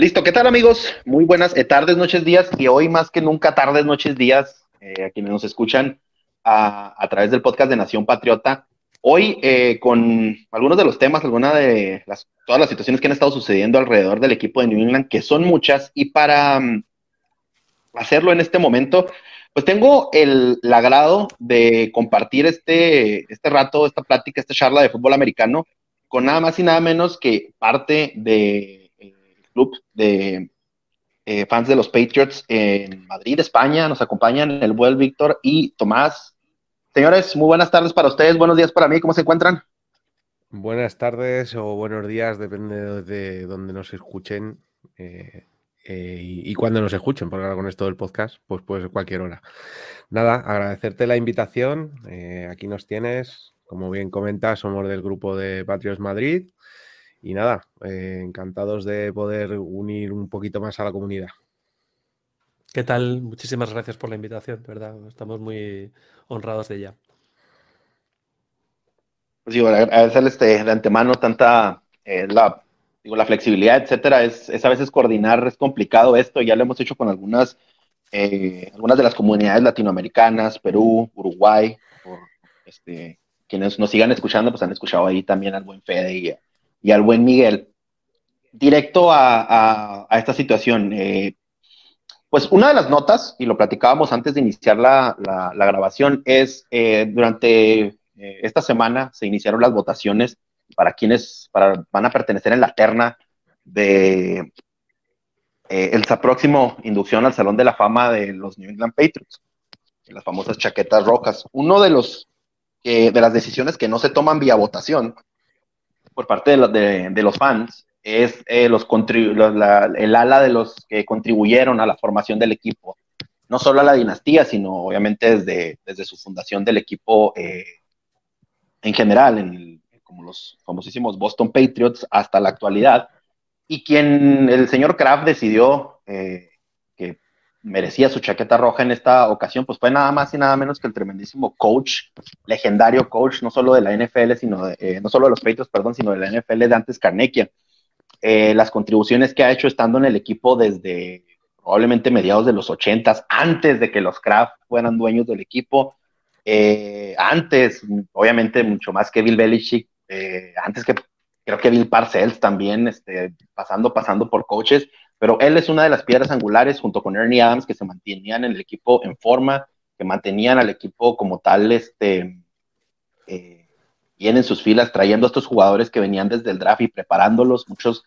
Listo, ¿qué tal amigos? Muy buenas eh, tardes, noches, días y hoy más que nunca tardes, noches, días eh, a quienes nos escuchan a, través del podcast de Nación Patriota. Hoy eh, con algunos de los temas, algunas de las, todas las situaciones que han estado sucediendo alrededor del equipo de New England, que son muchas, y para mm, hacerlo en este momento, pues tengo el, agrado de compartir este, este rato, esta plática, esta charla de fútbol americano con nada más y nada menos que parte de club de eh, fans de los Patriots en Madrid, España. Nos acompañan el buen Víctor y Tomás. Señores, muy buenas tardes para ustedes, buenos días para mí, ¿cómo se encuentran? Buenas tardes o buenos días, depende de donde nos escuchen eh, eh, y, cuando nos escuchen, porque ahora con esto del podcast, pues puede ser cualquier hora. Nada, agradecerte la invitación, aquí nos tienes, como bien comentas, somos del grupo de Patriots Madrid y nada, eh, encantados de poder unir un poquito más a la comunidad. ¿Qué tal? Muchísimas gracias por la invitación, ¿verdad? Estamos muy honrados de ella. Pues digo, agradecerles de, de antemano tanta eh, la, digo, la flexibilidad, etcétera. Es, es, a veces coordinar, es complicado esto, ya lo hemos hecho con algunas, eh, algunas de las comunidades latinoamericanas, Perú, Uruguay, por, este, quienes nos sigan escuchando, pues han escuchado ahí también al buen Fede y y al buen Miguel. Directo a, esta situación, eh, pues una de las notas, y lo platicábamos antes de iniciar la, grabación, es eh, durante eh, esta semana se iniciaron las votaciones para quienes para, van a pertenecer en la terna de el próximo inducción al Salón de la Fama de los New England Patriots, las famosas chaquetas rojas. Uno de los de las decisiones que no se toman vía votación por parte de, los fans es eh, los, el ala de los que contribuyeron a la formación del equipo, no solo a la dinastía, sino obviamente desde, desde su fundación del equipo eh, en general, en como los famosísimos Boston Patriots hasta la actualidad, y quien el señor Kraft decidió eh, merecía su chaqueta roja en esta ocasión, pues fue nada más y nada menos que el tremendísimo coach, legendario coach, no solo de la NFL, sino de, eh, no solo de los Patriots, perdón, sino de la NFL de antes Carnequia. Eh, las contribuciones que ha hecho estando en el equipo desde probablemente mediados de los ochentas, antes de que los Kraft fueran dueños del equipo, eh, antes, obviamente, mucho más que Bill Belichick, antes que creo que Bill Parcells también, este, pasando, pasando por coaches, pero él es una de las piedras angulares junto con Ernie Adams que se mantenían en el equipo en forma, que mantenían al equipo como tal, este, eh, bien en sus filas, trayendo a estos jugadores que venían desde el draft y preparándolos, muchos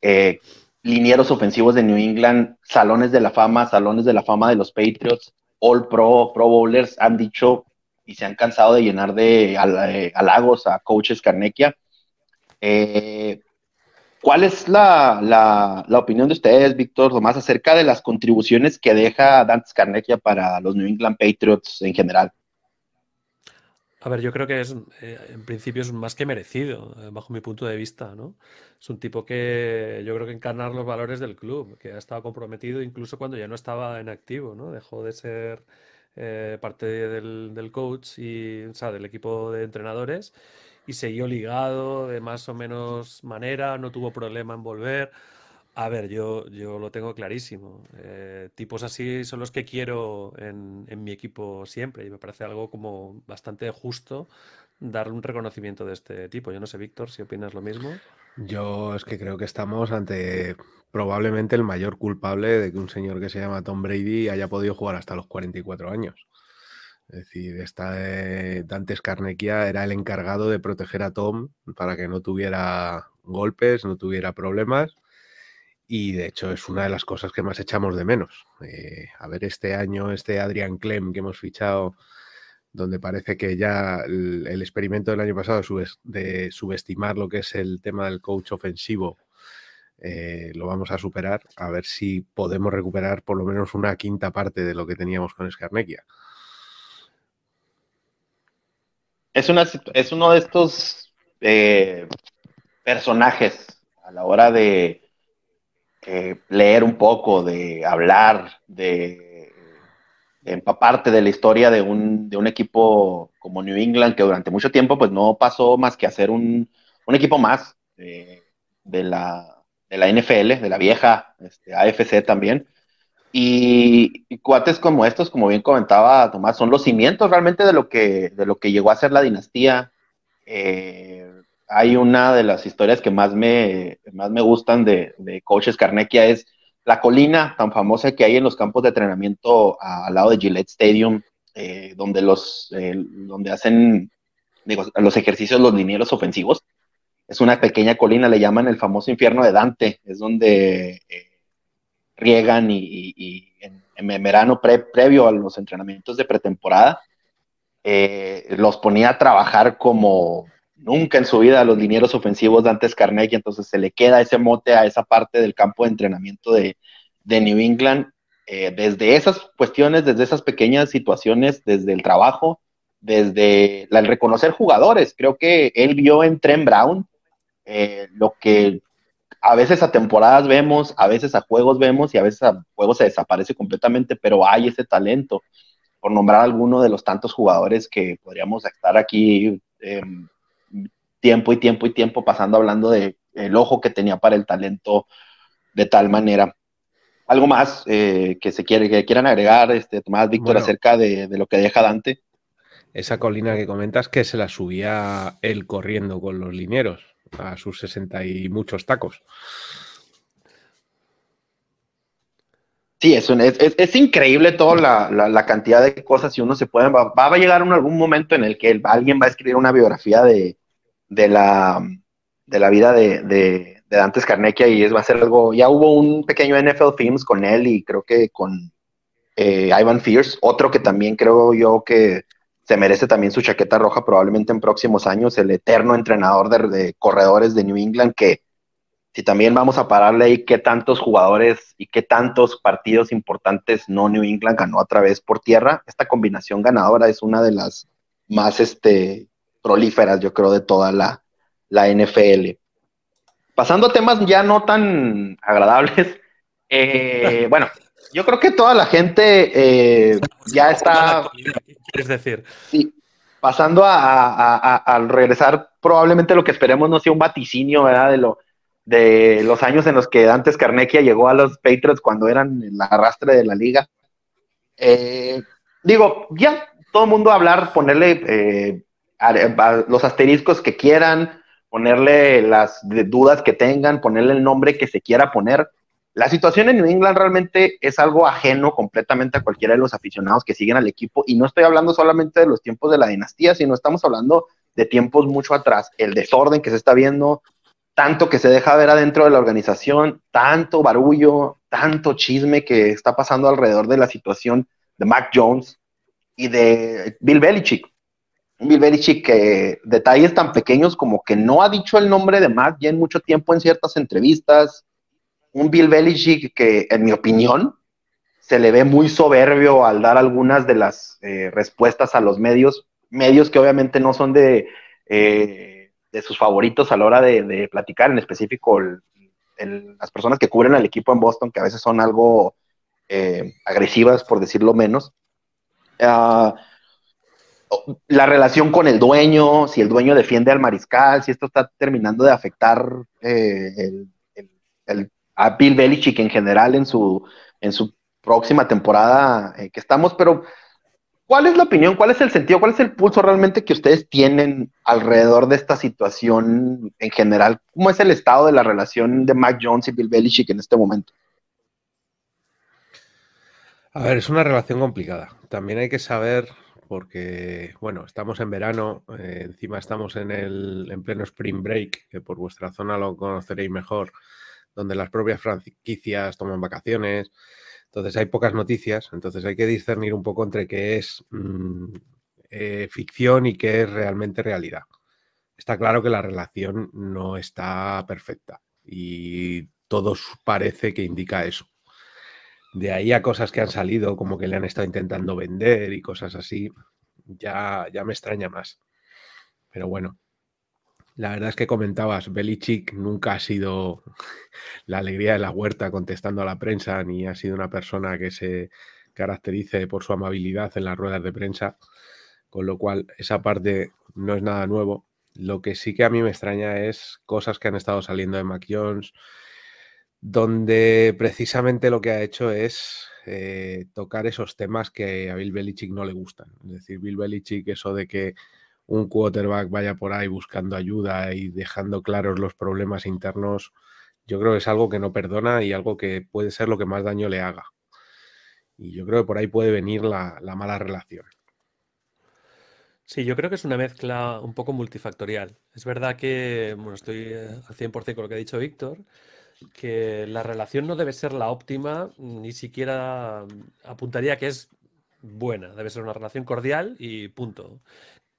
eh, linieros ofensivos de New England, salones de la fama, salones de la fama de los Patriots, All Pro, Pro Bowlers, han dicho y se han cansado de llenar de eh, halagos a coaches Carnequia. Eh, ¿Cuál es la, opinión de ustedes, Víctor Tomás, acerca de las contribuciones que deja Dantes Carnegie para los New England Patriots en general? A ver, yo creo que es, eh, en principio es más que merecido, eh, bajo mi punto de vista, ¿no? Es un tipo que yo creo que encarnar los valores del club, que ha estado comprometido incluso cuando ya no estaba en activo, ¿no? Dejó de ser eh, parte del, del, coach y, o sea, del equipo de entrenadores y siguió ligado de más o menos manera, no tuvo problema en volver. A ver, yo, yo lo tengo clarísimo. Eh, tipos así son los que quiero en, en, mi equipo siempre y me parece algo como bastante justo darle un reconocimiento de este tipo. Yo no sé, Víctor, si opinas lo mismo. Yo es que creo que estamos ante probablemente el mayor culpable de que un señor que se llama Tom Brady haya podido jugar hasta los 44 años. Es decir, esta Dante Scarnecchia era el encargado de proteger a Tom para que no tuviera golpes, no tuviera problemas. Y de hecho es una de las cosas que más echamos de menos. Eh, a ver, este año, este Adrian Clem que hemos fichado donde parece que ya el, experimento del año pasado de subestimar lo que es el tema del coach ofensivo eh, lo vamos a superar, a ver si podemos recuperar por lo menos una quinta parte de lo que teníamos con Scarnequia. Es, una, es uno de estos eh, personajes a la hora de eh, leer un poco, de hablar, de, empaparte de la historia de un, de un, equipo como New England que durante mucho tiempo pues no pasó más que hacer un, un equipo más de la de la NFL, de la vieja este, AFC también. Y, cuates como estos, como bien comentaba Tomás, son los cimientos realmente de lo que, de lo que llegó a ser la dinastía. Eh, hay una de las historias que más me, más me gustan de, de Coaches Carnequia es la colina tan famosa que hay en los campos de entrenamiento al lado de Gillette Stadium, eh, donde, los, eh, donde hacen los ejercicios los linieros ofensivos es una pequeña colina, le llaman el famoso infierno de Dante, es donde eh, riegan y, en, verano previo a los entrenamientos de pretemporada, eh, los ponía a trabajar como nunca en su vida los linieros ofensivos de antes Carnegie, entonces se le queda ese mote a esa parte del campo de entrenamiento de, New England. Eh, desde esas cuestiones, desde esas pequeñas situaciones, desde el trabajo, desde el reconocer jugadores. Creo que él vio en Trent Brown eh, lo que a veces a temporadas vemos, a veces a juegos vemos y a veces a juegos se desaparece completamente, pero hay ese talento. Por nombrar alguno de los tantos jugadores que podríamos estar aquí em, tiempo y tiempo y tiempo pasando hablando de el ojo que tenía para el talento de tal manera. Algo más eh, que se quiere, que quieran agregar, este, Tomás Víctor, acerca de, de, lo que deja Dante. Esa colina que comentas que se la subía él corriendo con los linieros a sus 60 y muchos tacos. Sí, es, es, increíble toda la, cantidad de cosas y uno se puede, va, a llegar un, algún momento en el que alguien va a escribir una biografía de, la, de la vida de, de, de Dantes Carnequia y es, va a ser algo, ya hubo un pequeño NFL Films con él y creo que con eh, Ivan Fierce, otro que también creo yo que se merece también su chaqueta roja probablemente en próximos años, el eterno entrenador de, corredores de New England, que si también vamos a pararle ahí qué tantos jugadores y qué tantos partidos importantes no New England ganó a través por tierra, esta combinación ganadora es una de las más este, prolíferas, yo creo, de toda la, la NFL. Pasando a temas ya no tan agradables, eh, bueno, yo creo que toda la gente eh, ya está. Es decir. Sí, pasando a, al regresar, probablemente lo que esperemos no sea un vaticinio, ¿verdad? De, lo, de los años en los que antes Carnequia llegó a los Patriots cuando eran el arrastre de la liga. Eh, digo, ya todo el mundo hablar, ponerle eh, los asteriscos que quieran, ponerle las dudas que tengan, ponerle el nombre que se quiera poner. La situación en New England realmente es algo ajeno completamente a cualquiera de los aficionados que siguen al equipo y no estoy hablando solamente de los tiempos de la dinastía, sino estamos hablando de tiempos mucho atrás, el desorden que se está viendo, tanto que se deja ver adentro de la organización, tanto barullo, tanto chisme que está pasando alrededor de la situación de Mac Jones y de Bill Belichick. Bill Belichick que detalles tan pequeños como que no ha dicho el nombre de Mac ya en mucho tiempo en ciertas entrevistas, un Bill Belichick que, en mi opinión, se le ve muy soberbio al dar algunas de las eh, respuestas a los medios, medios que obviamente no son de, eh, de sus favoritos a la hora de, platicar, en específico las personas que cubren al equipo en Boston, que a veces son algo eh, agresivas, por decirlo menos. Ah, la relación con el dueño, si el dueño defiende al mariscal, si esto está terminando de afectar el, a Bill Belichick en general en su, en su próxima temporada eh, que estamos, pero ¿cuál es la opinión, cuál es el sentido, cuál es el pulso realmente que ustedes tienen alrededor de esta situación en general? ¿Cómo es el estado de la relación de Mac Jones y Bill Belichick en este momento? A ver, es una relación complicada. También hay que saber, porque, bueno, estamos en verano, eh, encima estamos en, el, en pleno spring break, que por vuestra zona lo conoceréis mejor donde las propias franquicias toman vacaciones. Entonces hay pocas noticias, entonces hay que discernir un poco entre qué es mm, eh, ficción y qué es realmente realidad. Está claro que la relación no está perfecta y todo parece que indica eso. De ahí a cosas que han salido, como que le han estado intentando vender y cosas así, ya, ya me extraña más. Pero bueno, la verdad es que comentabas, Belichick nunca ha sido la alegría de la huerta contestando a la prensa, ni ha sido una persona que se caracterice por su amabilidad en las ruedas de prensa, con lo cual esa parte no es nada nuevo. Lo que sí que a mí me extraña es cosas que han estado saliendo de Mac Jones, donde precisamente lo que ha hecho es eh, tocar esos temas que a Bill Belichick no le gustan. Es decir, Bill Belichick, eso de que un quarterback vaya por ahí buscando ayuda y dejando claros los problemas internos, yo creo que es algo que no perdona y algo que puede ser lo que más daño le haga. Y yo creo que por ahí puede venir la, mala relación. Sí, yo creo que es una mezcla un poco multifactorial. Es verdad que, bueno, estoy eh, al 100% con lo que ha dicho Víctor, que la relación no debe ser la óptima, ni siquiera apuntaría que es buena, debe ser una relación cordial y punto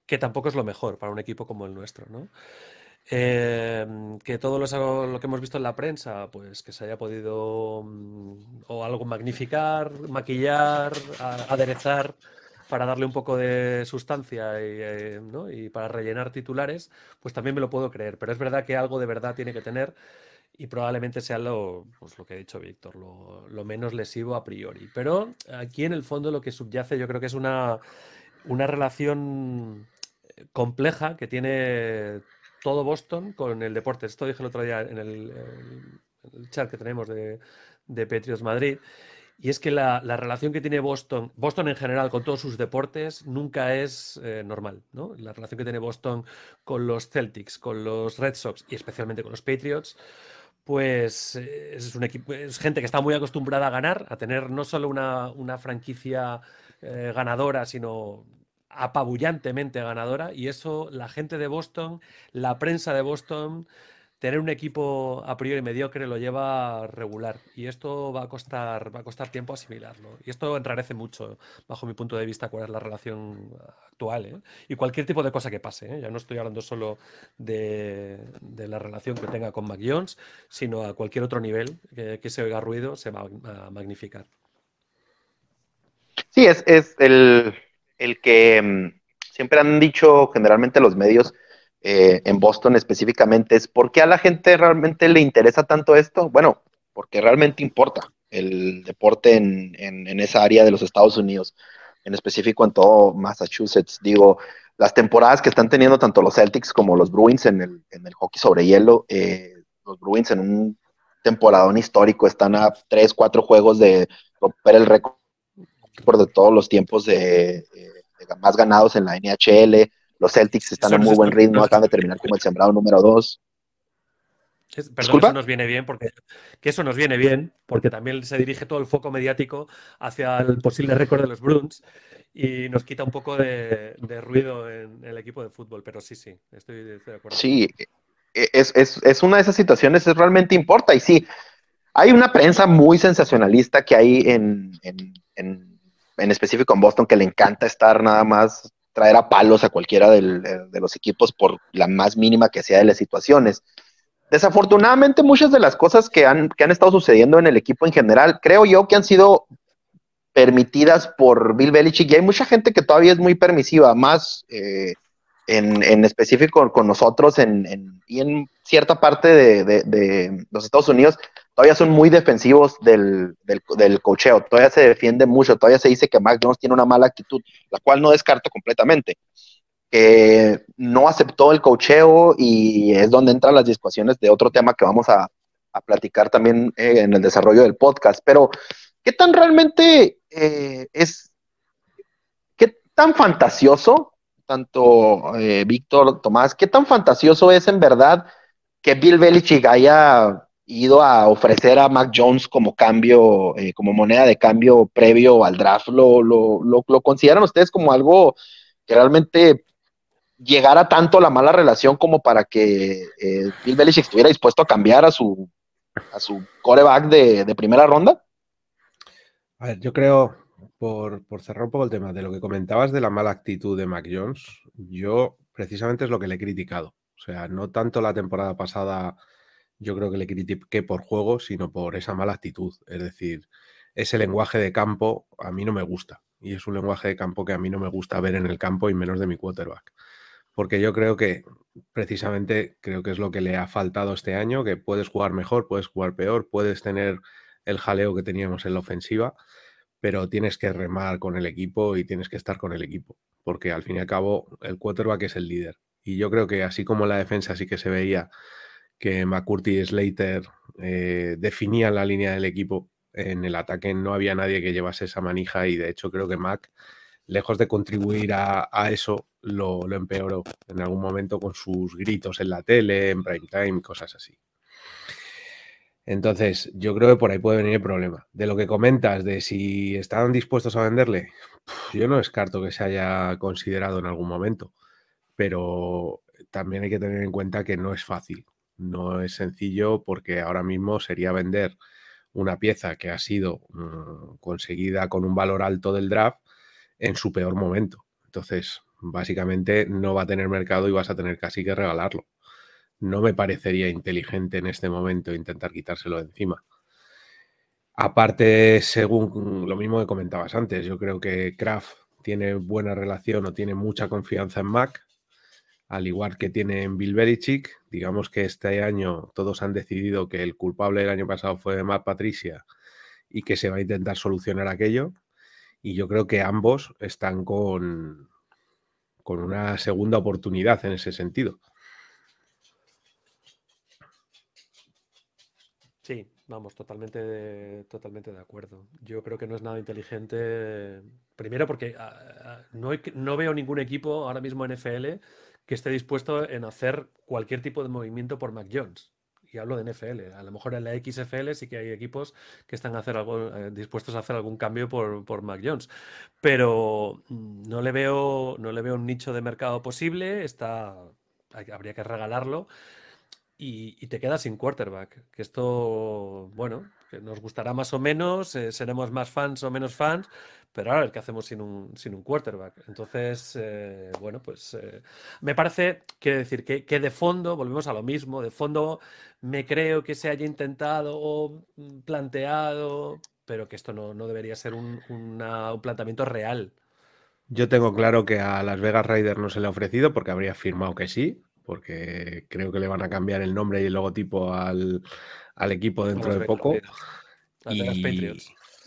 que tampoco es lo mejor para un equipo como el nuestro, ¿no? Em, que todo lo, que hemos visto en la prensa, pues que se haya podido mm, o algo magnificar, maquillar, aderezar para darle un poco de sustancia y, eh, y, para rellenar titulares, pues también me lo puedo creer. Pero es verdad que algo de verdad tiene que tener y probablemente sea lo, pues lo que ha dicho Víctor, lo, lo menos lesivo a priori. Pero aquí en el fondo lo que subyace yo creo que es una, una relación compleja que tiene todo Boston con el deporte. Esto dije el otro día en el, chat que tenemos de, de Patriots Madrid. Y es que la, relación que tiene Boston, Boston en general con todos sus deportes, nunca es eh, normal. ¿no? La relación que tiene Boston con los Celtics, con los Red Sox y especialmente con los Patriots, pues eh, es un equipo, es gente que está muy acostumbrada a ganar, a tener no solo una, franquicia eh, ganadora, sino apabullantemente ganadora y eso la gente de Boston, la prensa de Boston, tener un equipo a priori mediocre lo lleva regular y esto va a costar va a costar tiempo asimilarlo y esto enrarece mucho bajo mi punto de vista cuál es la relación actual ¿eh? y cualquier tipo de cosa que pase ¿eh? ya no estoy hablando solo de, la relación que tenga con Mac Jones sino a cualquier otro nivel que, se oiga ruido se va a magnificar sí es, es el el que mm, siempre han dicho generalmente los medios eh, en Boston específicamente es por qué a la gente realmente le interesa tanto esto. Bueno, porque realmente importa el deporte en, esa área de los Estados Unidos, en específico en todo Massachusetts. Digo, las temporadas que están teniendo tanto los Celtics como los Bruins en el, hockey sobre hielo, eh, los Bruins en un temporadón histórico están a tres, cuatro juegos de romper el récord por de todos los tiempos de, más ganados en la NHL. Los Celtics están en muy buen ritmo, acaban de terminar como el sembrado número dos. perdón, eso nos viene bien porque que eso nos viene bien porque también se dirige todo el foco mediático hacia el posible récord de los Bruins y nos quita un poco de, ruido en el equipo de fútbol, pero sí, sí, estoy, de acuerdo. Sí, es, es, una de esas situaciones, es realmente importa y sí, hay una prensa muy sensacionalista que hay en en específico en Boston, que le encanta estar nada más traer a palos a cualquiera de los equipos por la más mínima que sea de las situaciones. Desafortunadamente, muchas de las cosas que han, que han estado sucediendo en el equipo en general, creo yo que han sido permitidas por Bill Belichick y hay mucha gente que todavía es muy permisiva, más eh, en, específico con nosotros en, y en cierta parte de, los Estados Unidos, todavía son muy defensivos del, del, cocheo, todavía se defiende mucho, todavía se dice que Mac Jones tiene una mala actitud, la cual no descarto completamente. Que no aceptó el cocheo y es donde entran las discusiones de otro tema que vamos a, platicar también eh, en el desarrollo del podcast. Pero, ¿qué tan realmente eh, es, qué tan fantasioso tanto eh, Víctor, Tomás, ¿qué tan fantasioso es en verdad que Bill Belichick haya ido a ofrecer a Mac Jones como cambio, eh, como moneda de cambio previo al draft? ¿Lo, lo, lo, consideran ustedes como algo que realmente llegara tanto la mala relación como para que eh, Bill Belichick estuviera dispuesto a cambiar a su, a su coreback de, de primera ronda? A ver, yo creo, por, cerrar un poco el tema de lo que comentabas de la mala actitud de Mac Jones, yo precisamente es lo que le he criticado. O sea, no tanto la temporada pasada, yo creo que le critiqué por juego, sino por esa mala actitud. Es decir, ese lenguaje de campo a mí no me gusta. Y es un lenguaje de campo que a mí no me gusta ver en el campo y menos de mi quarterback. Porque yo creo que precisamente creo que es lo que le ha faltado este año, que puedes jugar mejor, puedes jugar peor, puedes tener el jaleo que teníamos en la ofensiva, pero tienes que remar con el equipo y tienes que estar con el equipo, porque al fin y al cabo el quarterback es el líder. Y yo creo que así como la defensa sí que se veía que McCurdy y Slater eh, definían la línea del equipo, en el ataque no había nadie que llevase esa manija y de hecho creo que Mac, lejos de contribuir a, eso, lo, lo, empeoró en algún momento con sus gritos en la tele, en prime time, cosas así. Entonces, yo creo que por ahí puede venir el problema. De lo que comentas, de si estaban dispuestos a venderle, yo no descarto que se haya considerado en algún momento, pero también hay que tener en cuenta que no es fácil, no es sencillo porque ahora mismo sería vender una pieza que ha sido mm, conseguida con un valor alto del draft en su peor momento. Entonces, básicamente no va a tener mercado y vas a tener casi que regalarlo no me parecería inteligente en este momento intentar quitárselo de encima. Aparte, según lo mismo que comentabas antes, yo creo que Kraft tiene buena relación o tiene mucha confianza en Mac, al igual que tiene en Bill Belichick. Digamos que este año todos han decidido que el culpable del año pasado fue Matt Patricia y que se va a intentar solucionar aquello. Y yo creo que ambos están con, con una segunda oportunidad en ese sentido. Sí, vamos, totalmente de, totalmente de acuerdo. Yo creo que no es nada inteligente. Primero porque ah, ah, no, no veo ningún equipo ahora mismo en FL que esté dispuesto en hacer cualquier tipo de movimiento por Mac Jones. Y hablo de NFL. A lo mejor en la XFL sí que hay equipos que están a algo, eh, dispuestos a hacer algún cambio por, por Mac Jones. Pero mm, no le veo, no le veo un nicho de mercado posible. Está, habría que regalarlo y, te quedas sin quarterback. Que esto, bueno, que nos gustará más o menos, eh, seremos más fans o menos fans, pero ahora ¿qué hacemos sin un, sin un quarterback? Entonces, eh, bueno, pues eh, me parece, quiero decir, que, de fondo, volvemos a lo mismo, de fondo me creo que se haya intentado o mm, planteado, pero que esto no, no debería ser un, un planteamiento real. Yo tengo claro que a Las Vegas Raiders no se le ha ofrecido porque habría firmado que sí, porque creo que le van a cambiar el nombre y el logotipo al, equipo dentro de poco. Y,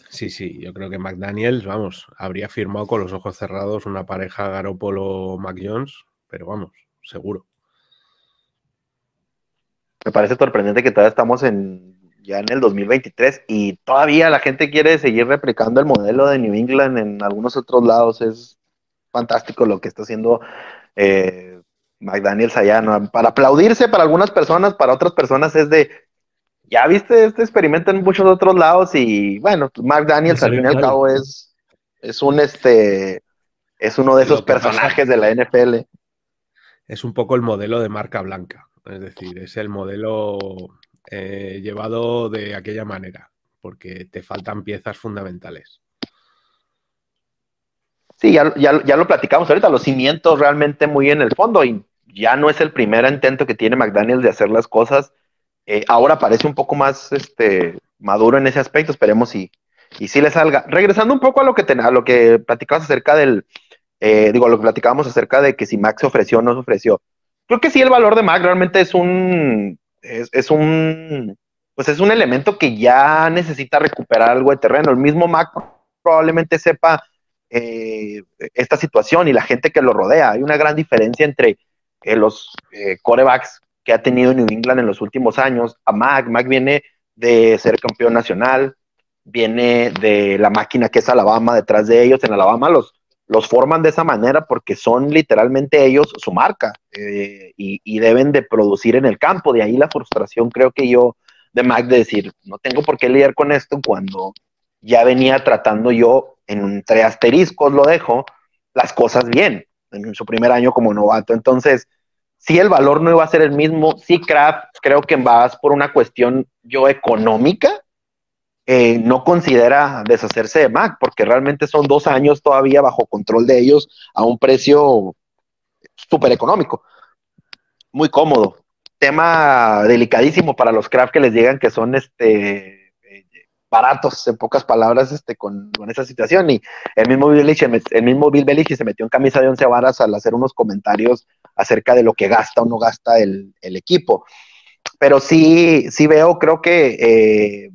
sí, sí, yo creo que McDaniels, vamos, habría firmado con los ojos cerrados una pareja Garópolo-Mac Jones, pero vamos, seguro. Me parece sorprendente que todavía estamos en ya en el 2023 y todavía la gente quiere seguir replicando el modelo de New England en algunos otros lados. Es fantástico lo que está haciendo eh, McDaniels allá, ¿no? Para aplaudirse para algunas personas, para otras personas es de, ya viste este experimento en muchos otros lados y bueno, McDaniels al fin y al cabo es, es un este, es uno de esos personajes de la NFL. Es un poco el modelo de marca blanca, es decir, es el modelo eh, llevado de aquella manera, porque te faltan piezas fundamentales. Sí, ya, ya, ya, lo platicamos ahorita, los cimientos realmente muy en el fondo y ya no es el primer intento que tiene McDaniel de hacer las cosas. Eh, ahora parece un poco más este, maduro en ese aspecto, esperemos y, y sí le salga. Regresando un poco a lo que, a lo que platicabas acerca del, eh, digo, lo que platicábamos acerca de que si Mac se ofreció o no se ofreció. Creo que sí, el valor de Mac realmente es un, es, un, pues es un elemento que ya necesita recuperar algo de terreno. El mismo Mac probablemente sepa eh, esta situación y la gente que lo rodea. Hay una gran diferencia entre eh, los eh, corebacks que ha tenido New England en los últimos años a Mac. Mac viene de ser campeón nacional, viene de la máquina que es Alabama detrás de ellos. En Alabama los, los forman de esa manera porque son literalmente ellos su marca eh, y, y, deben de producir en el campo. De ahí la frustración, creo que yo, de Mac, de decir, no tengo por qué lidiar con esto cuando ya venía tratando yo, entre asteriscos lo dejo, las cosas bien en su primer año como novato. Entonces, si el valor no iba a ser el mismo, sí Kraft creo que vas por una cuestión yo económica, no considera deshacerse de Mac, porque realmente son dos años todavía bajo control de ellos a un precio súper económico, muy cómodo. Tema delicadísimo para los craft que les digan que son este baratos, en pocas palabras, este, con, esa situación. Y el mismo Bill Belichick, el mismo Bill Belichick se metió en camisa de once varas al hacer unos comentarios acerca de lo que gasta o no gasta el, equipo. Pero sí, sí veo, creo que eh,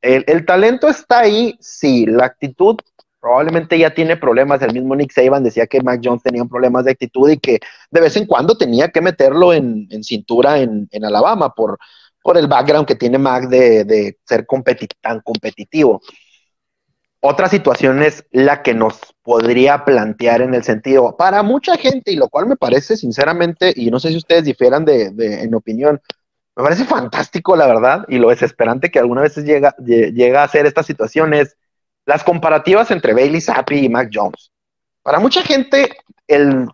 el, el, talento está ahí, sí, la actitud probablemente ya tiene problemas. El mismo Nick Saban decía que Mac Jones tenía problemas de actitud y que de vez en cuando tenía que meterlo en, cintura en, Alabama por, por el background que tiene Mac de, ser tan competitivo. Otra situación es la que nos podría plantear en el sentido, para mucha gente, y lo cual me parece sinceramente, y no sé si ustedes difieran de, en opinión, me parece fantástico, la verdad, y lo desesperante que alguna vez llega, llega a ser esta situación es las comparativas entre Bailey Zappi y Mac Jones. Para mucha gente, el,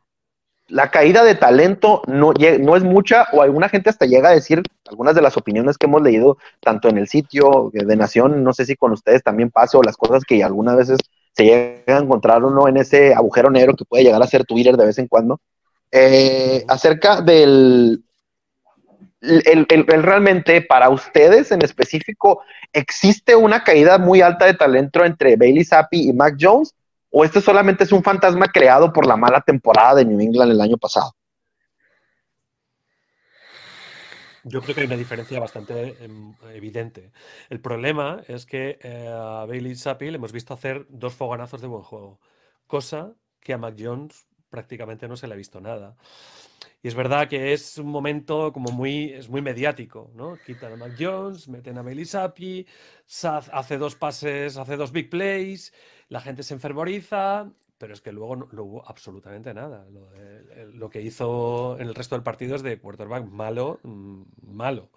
la caída de talento no, no es mucha, o alguna gente hasta llega a decir algunas de las opiniones que hemos leído, tanto en el sitio de Nación, no sé si con ustedes también pase, o las cosas que algunas veces se llega a encontrar uno en ese agujero negro que puede llegar a ser Twitter de vez en cuando, eh, acerca del, el, realmente para ustedes en específico, ¿existe una caída muy alta de talento entre Bailey Zappi y Mac Jones? ¿O este solamente es un fantasma creado por la mala temporada de New England el año pasado? Yo creo que hay una diferencia bastante em, evidente. El problema es que eh, a Bailey le hemos visto hacer dos fogonazos de buen juego, cosa que a Mac Jones prácticamente no se le ha visto nada. Y es verdad que es un momento como muy, es muy mediático, ¿no? Quitan a Mac Jones, meten a Bailey Zappi, hace dos pases, hace dos big plays, la gente se enfervoriza, pero es que luego no, hubo absolutamente nada. Lo, que hizo en el resto del partido es de quarterback malo, mm, malo.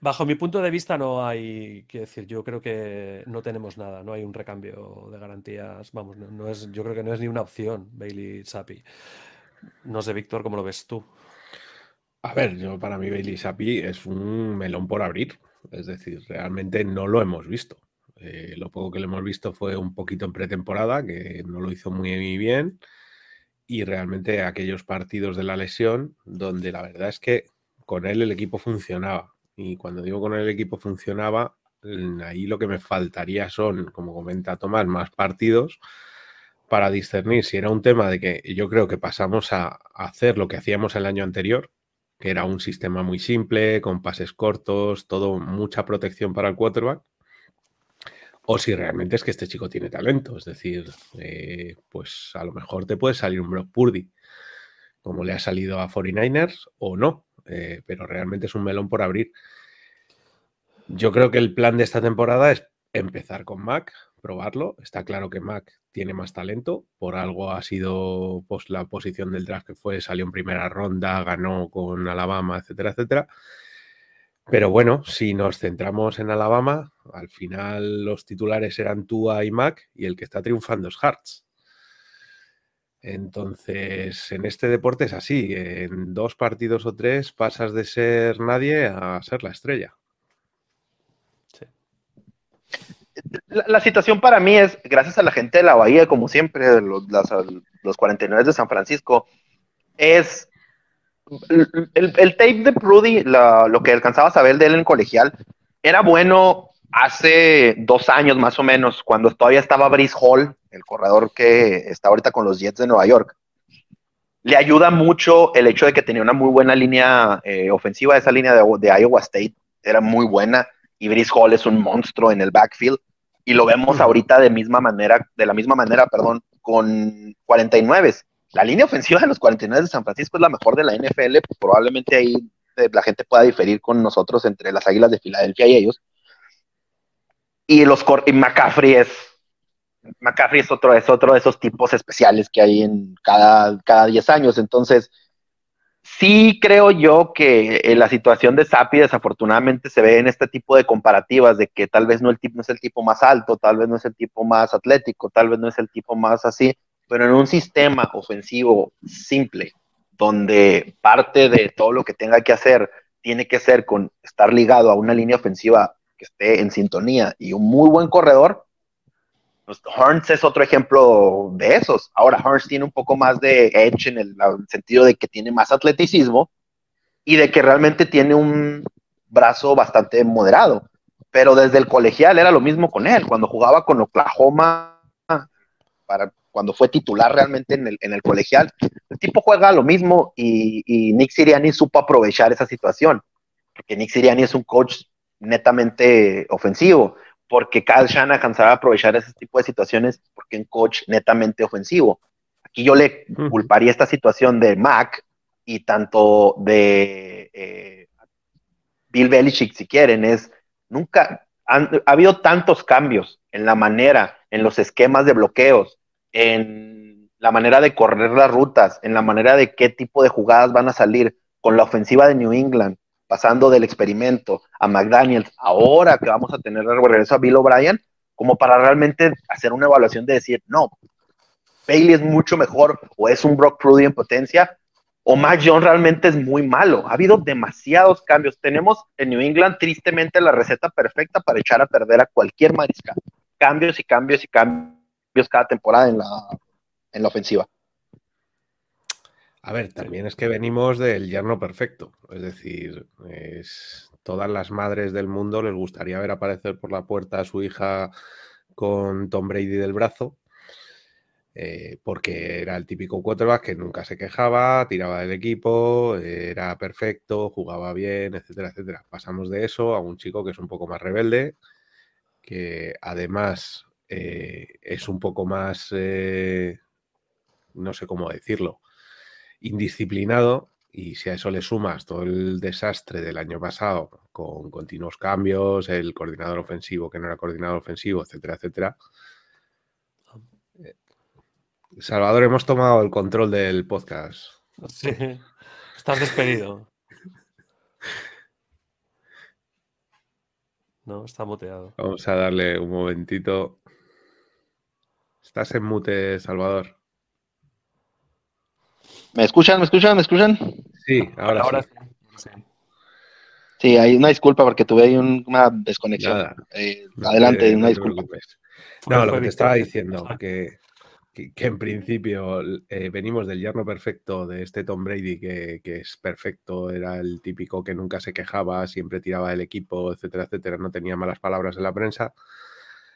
Bajo mi punto de vista no hay, que decir, yo creo que no tenemos nada, no hay un recambio de garantías, vamos, no, es, yo creo que no es ni una opción Bailey Zappi. No sé, Víctor, ¿cómo lo ves tú? A ver, yo para mí Bailey Zappi es un melón por abrir. Es decir, realmente no lo hemos visto. Eh, lo poco que lo hemos visto fue un poquito en pretemporada, que no lo hizo muy bien. Y realmente aquellos partidos de la lesión, donde la verdad es que con él el equipo funcionaba. Y cuando digo con él el equipo funcionaba, ahí lo que me faltaría son, como comenta Tomás, más partidos para discernir si era un tema de que yo creo que pasamos a hacer lo que hacíamos el año anterior, que era un sistema muy simple, con pases cortos, todo, mucha protección para el quarterback, o si realmente es que este chico tiene talento, es decir, eh, pues a lo mejor te puede salir un Brock Purdy, como le ha salido a 49ers, o no, eh, pero realmente es un melón por abrir. Yo creo que el plan de esta temporada es empezar con Mac, probarlo. Está claro que Mac tiene más talento, por algo ha sido pues, la posición del draft que fue, salió en primera ronda, ganó con Alabama, etcétera, etcétera. Pero bueno, si nos centramos en Alabama, al final los titulares eran Tua y Mac y el que está triunfando es Hartz. Entonces, en este deporte es así, en dos partidos o tres pasas de ser nadie a ser la estrella. la, situación para mí es, gracias a la gente de la Bahía, como siempre, los, los 49 de San Francisco, es el, tape de Prudy, lo que alcanzabas a ver de él en colegial, era bueno hace dos años más o menos, cuando todavía estaba Brice Hall, el corredor que está ahorita con los Jets de Nueva York. Le ayuda mucho el hecho de que tenía una muy buena línea eh, ofensiva, esa línea de, de, Iowa State era muy buena, y Brice Hall es un monstruo en el backfield y lo vemos ahorita de misma manera, de la misma manera, perdón, con 49. La línea ofensiva de los 49 de San Francisco es la mejor de la NFL, probablemente ahí eh, la gente pueda diferir con nosotros entre las Águilas de Filadelfia y ellos. Y los y McCaffrey es McCaffrey es otro, es otro de esos tipos especiales que hay en cada, cada 10 años. Entonces, Sí creo yo que en la situación de Sapi desafortunadamente se ve en este tipo de comparativas de que tal vez no, el tipo, no es el tipo más alto, tal vez no es el tipo más atlético, tal vez no es el tipo más así, pero en un sistema ofensivo simple, donde parte de todo lo que tenga que hacer tiene que ser con estar ligado a una línea ofensiva que esté en sintonía y un muy buen corredor, pues Hearns es otro ejemplo de esos. Ahora, Hearns tiene un poco más de edge en el, sentido de que tiene más atleticismo y de que realmente tiene un brazo bastante moderado. Pero desde el colegial era lo mismo con él. Cuando jugaba con Oklahoma, para, cuando fue titular realmente en el, en el colegial, el tipo juega lo mismo y, y Nick Siriani supo aprovechar esa situación. Porque Nick Siriani es un coach netamente ofensivo porque Kyle Shanahan sabe aprovechar ese tipo de situaciones porque es un coach netamente ofensivo. Aquí yo le culparía esta situación de Mac y tanto de eh, Bill Belichick, si quieren, es nunca ha habido tantos cambios en la manera, en los esquemas de bloqueos, en la manera de correr las rutas, en la manera de qué tipo de jugadas van a salir con la ofensiva de New England, pasando del experimento a McDaniels, ahora que vamos a tener de regreso a Bill O'Brien, como para realmente hacer una evaluación de decir, no, Bailey es mucho mejor o es un Brock Prudy en potencia, o Mac Jones realmente es muy malo. Ha habido demasiados cambios. Tenemos en New England tristemente la receta perfecta para echar a perder a cualquier mariscal. Cambios y cambios y cambios cada temporada en la, en la ofensiva. A ver, también es que venimos del yerno perfecto. Es decir, es, todas las madres del mundo les gustaría ver aparecer por la puerta a su hija con Tom Brady del brazo, eh, porque era el típico quarterback que nunca se quejaba, tiraba del equipo, era perfecto, jugaba bien, etcétera, etcétera. Pasamos de eso a un chico que es un poco más rebelde, que además eh, es un poco más, eh, no sé cómo decirlo, indisciplinado y si a eso le sumas todo el desastre del año pasado con continuos cambios, el coordinador ofensivo que no era coordinador ofensivo, etcétera, etcétera. Eh, Salvador, hemos tomado el control del podcast. Sí, estás despedido. No, está muteado. Vamos a darle un momentito. Estás en mute, Salvador. ¿Me escuchan? ¿Me escuchan? ¿Me escuchan? Sí, ahora, sí. sí. hay una disculpa porque tuve ahí una desconexión. Eh, adelante, una disculpa. No, lo que te estaba diciendo, que, que, en principio eh, venimos del yerno perfecto de este Tom Brady, que, que, es perfecto, era el típico que nunca se quejaba, siempre tiraba el equipo, etcétera, etcétera, no tenía malas palabras en la prensa,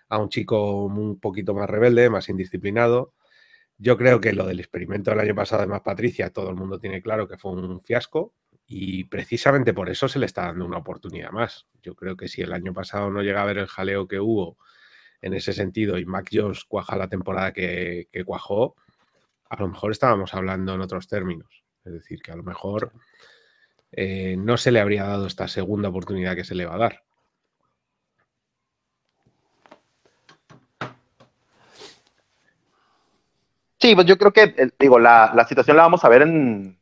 a un chico un poquito más rebelde, más indisciplinado, yo creo que lo del experimento del año pasado de Más Patricia, todo el mundo tiene claro que fue un fiasco y precisamente por eso se le está dando una oportunidad más. Yo creo que si el año pasado no llega a ver el jaleo que hubo en ese sentido y Mac Jones cuaja la temporada que, cuajó, a lo mejor estábamos hablando en otros términos. Es decir, que a lo mejor eh, no se le habría dado esta segunda oportunidad que se le va a dar. Sí, pues yo creo que, eh, digo, la, situación la vamos a ver en,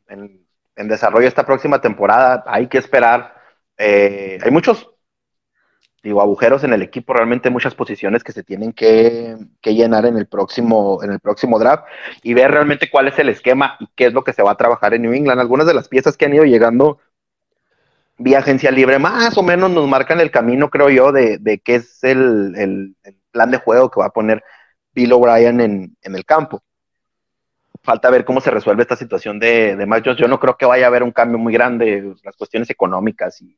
desarrollo esta próxima temporada. Hay que esperar. Eh, hay muchos, digo, agujeros en el equipo, realmente muchas posiciones que se tienen que, llenar en el, próximo, en el próximo draft y ver realmente cuál es el esquema y qué es lo que se va a trabajar en New England. Algunas de las piezas que han ido llegando vía agencia libre, más o menos nos marcan el camino, creo yo, de, qué es el, plan de juego que va a poner Bill O'Brien en el campo falta ver cómo se resuelve esta situación de, de Yo no creo que vaya a haber un cambio muy grande, las cuestiones económicas y,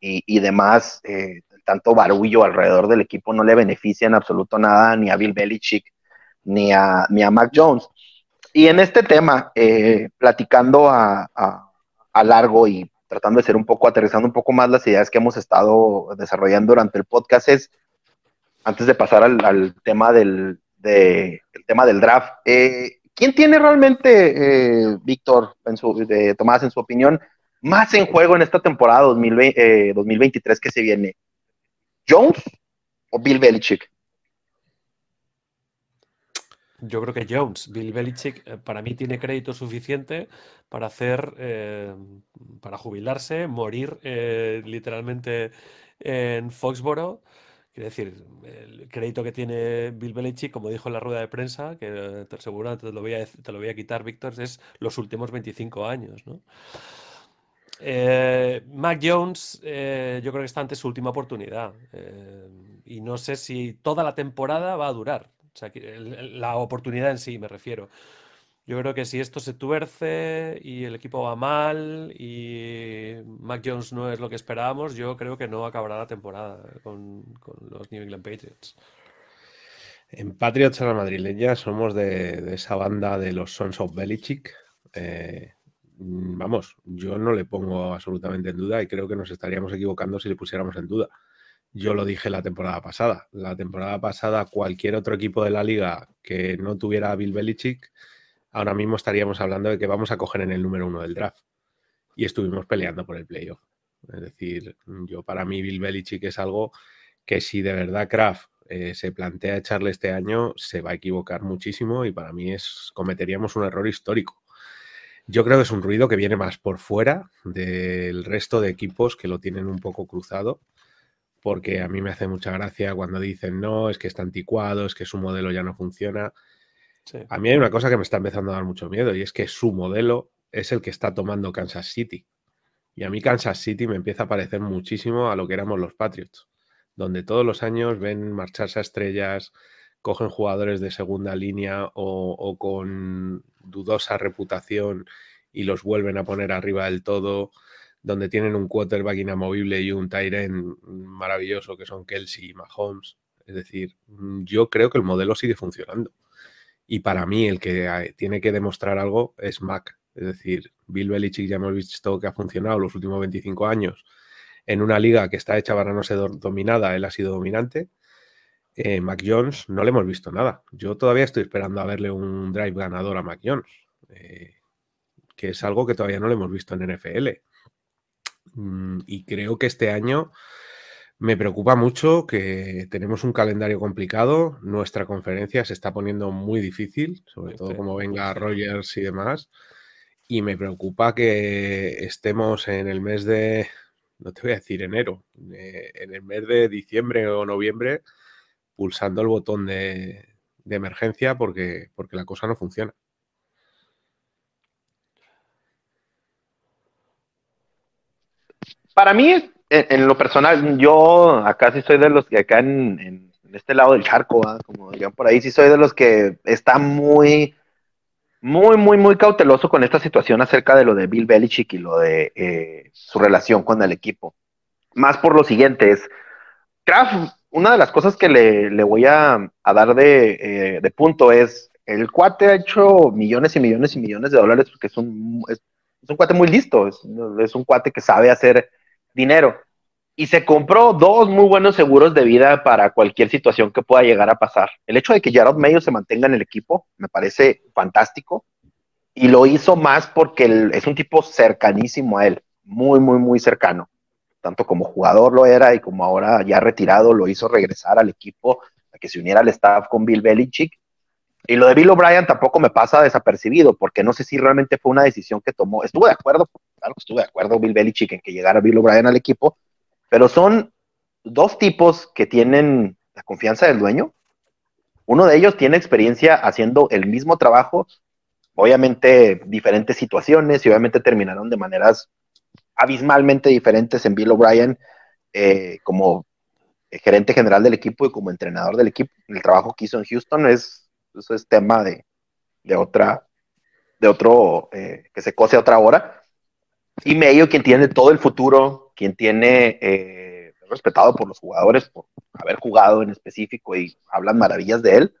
y, demás, eh, tanto barullo alrededor del equipo no le beneficia en absoluto nada ni a Bill Belichick ni a, ni a Mac Jones. Y en este tema, eh, platicando a, a, largo y tratando de ser un poco, aterrizando un poco más las ideas que hemos estado desarrollando durante el podcast, es, antes de pasar al, tema del, de, el tema del draft, eh, ¿Quién tiene realmente, eh, Víctor, Tomás, en su opinión, más en juego en esta temporada 2023 eh, que se viene? ¿Jones o Bill Belichick? Yo creo que Jones, Bill Belichick, eh, para mí tiene crédito suficiente para hacer, para jubilarse, morir literalmente en Foxboro Quiero decir, el crédito que tiene Bill Belichick, como dijo en la rueda de prensa, que seguramente te lo voy a, te lo voy a quitar, Víctor, es los últimos 25 años, ¿no? Eh, Mac Jones, eh, yo creo que está ante su última oportunidad. Eh, y no sé si toda la temporada va a durar. O sea, la oportunidad en sí, me refiero. Yo creo que si esto se tuerce y el equipo va mal y Mac Jones no es lo que esperábamos, yo creo que no acabará la temporada con, los New England Patriots. En Patriots a la madrileña somos de, esa banda de los Sons of Belichick. Eh, vamos, yo no le pongo absolutamente en duda y creo que nos estaríamos equivocando si le pusiéramos en duda. Yo lo dije la temporada pasada. La temporada pasada cualquier otro equipo de la liga que no tuviera a Bill Belichick ahora mismo estaríamos hablando de que vamos a coger en el número uno del draft. Y estuvimos peleando por el playoff. Es decir, yo para mí Bill Belichick es algo que si de verdad Kraft eh, se plantea echarle este año, se va a equivocar muchísimo y para mí es cometeríamos un error histórico. Yo creo que es un ruido que viene más por fuera del resto de equipos que lo tienen un poco cruzado, porque a mí me hace mucha gracia cuando dicen no, es que está anticuado, es que su modelo ya no funciona. A mí hay una cosa que me está empezando a dar mucho miedo y es que su modelo es el que está tomando Kansas City. Y a mí Kansas City me empieza a parecer muchísimo a lo que éramos los Patriots, donde todos los años ven marcharse a estrellas, cogen jugadores de segunda línea o, con dudosa reputación y los vuelven a poner arriba del todo, donde tienen un quarterback inamovible y un Tyren maravilloso que son Kelsey y Mahomes. Es decir, yo creo que el modelo sigue funcionando. Y para mí el que tiene que demostrar algo es Mac. Es decir, Bill Belichick ya hemos visto que ha funcionado los últimos 25 años en una liga que está hecha para no ser dominada, él ha sido dominante. Eh, Mac Jones no le hemos visto nada. Yo todavía estoy esperando a verle un drive ganador a Mac Jones, eh, que es algo que todavía no le hemos visto en NFL. Mm, y creo que este año me preocupa mucho que tenemos un calendario complicado, nuestra conferencia se está poniendo muy difícil, sobre todo como venga Rogers y demás, y me preocupa que estemos en el mes de, no te voy a decir enero, eh, en el mes de diciembre o noviembre pulsando el botón de, de emergencia porque, porque la cosa no funciona. Para mí en, lo personal, yo acá sí soy de los que acá en, este lado del charco, como digan por ahí, sí soy de los que está muy, muy, muy, muy cauteloso con esta situación acerca de lo de Bill Belichick y lo de eh, su relación con el equipo. Más por lo siguiente, es Kraft, una de las cosas que le, voy a, dar de, eh, de, punto es, el cuate ha hecho millones y millones y millones de dólares porque es un, es, un cuate muy listo, es un cuate que sabe hacer dinero. Y se compró dos muy buenos seguros de vida para cualquier situación que pueda llegar a pasar. El hecho de que Jared Mayo se mantenga en el equipo me parece fantástico. Y lo hizo más porque es un tipo cercanísimo a él, muy, muy, muy cercano. Tanto como jugador lo era y como ahora ya retirado lo hizo regresar al equipo, a que se uniera al staff con Bill Belichick. Y lo de Bill O'Brien tampoco me pasa desapercibido, porque no sé si realmente fue una decisión que tomó. Estuve de acuerdo, estuve de acuerdo Bill Belichick en que llegara Bill O'Brien al equipo, pero son dos tipos que tienen la confianza del dueño. Uno de ellos tiene experiencia haciendo el mismo trabajo, obviamente diferentes situaciones y obviamente terminaron de maneras abismalmente diferentes en Bill O'Brien eh, como gerente general del equipo y como entrenador del equipo. El trabajo que hizo en Houston es, eso es tema de, otra, de otro, eh, que se cose a otra hora. Y medio quien tiene todo el futuro, quien tiene eh, respetado por los jugadores por haber jugado en específico y hablan maravillas de él.